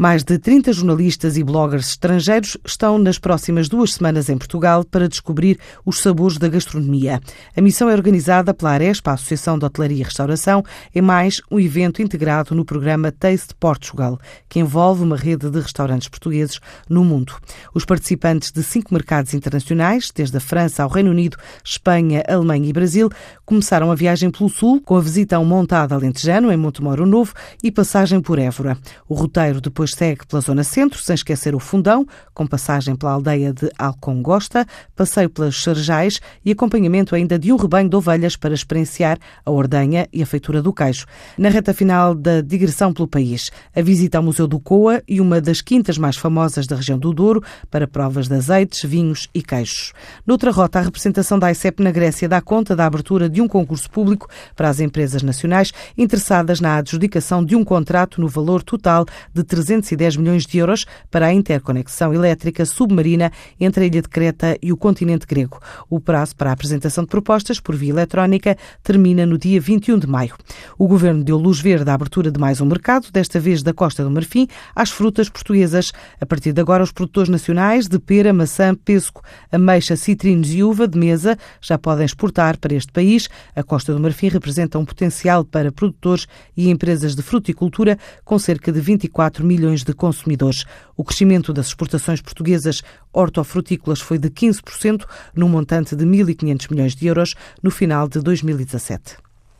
Mais de 30 jornalistas e bloggers estrangeiros estão nas próximas duas semanas em Portugal para descobrir os sabores da gastronomia. A missão é organizada pela Arespa, a Associação de Hotelaria e Restauração, é mais um evento integrado no programa Taste Portugal, que envolve uma rede de restaurantes portugueses no mundo. Os participantes de cinco mercados internacionais, desde a França ao Reino Unido, Espanha, Alemanha e Brasil, começaram a viagem pelo Sul, com a visita a um montado alentejano, em Montemoro Novo, e passagem por Évora. O roteiro depois segue pela Zona Centro, sem esquecer o Fundão, com passagem pela aldeia de Alcongosta, passeio pelas Sarjais e acompanhamento ainda de um rebanho de ovelhas para experienciar a ordenha e a feitura do queijo. Na reta final da digressão pelo país, a visita ao Museu do Coa e uma das quintas mais famosas da região do Douro para provas de azeites, vinhos e queijos. Noutra rota, a representação da ICEP na Grécia dá conta da abertura de um concurso público para as empresas nacionais interessadas na adjudicação de um contrato no valor total de 310 milhões de euros para a interconexão elétrica submarina entre a ilha de Creta e o continente grego. O prazo para a apresentação de propostas por via eletrónica termina no dia 21 de maio. O governo deu luz verde à abertura de mais um mercado, desta vez da Costa do Marfim, às frutas portuguesas. A partir de agora, os produtores nacionais de pera, maçã, pesco, ameixa, citrinos e uva de mesa já podem exportar para este país. A Costa do Marfim representa um potencial para produtores e empresas de fruticultura com cerca de 24 milhões de consumidores. O crescimento das exportações portuguesas hortofrutícolas foi de 15%, num montante de 1.500 milhões de euros no final de 2017.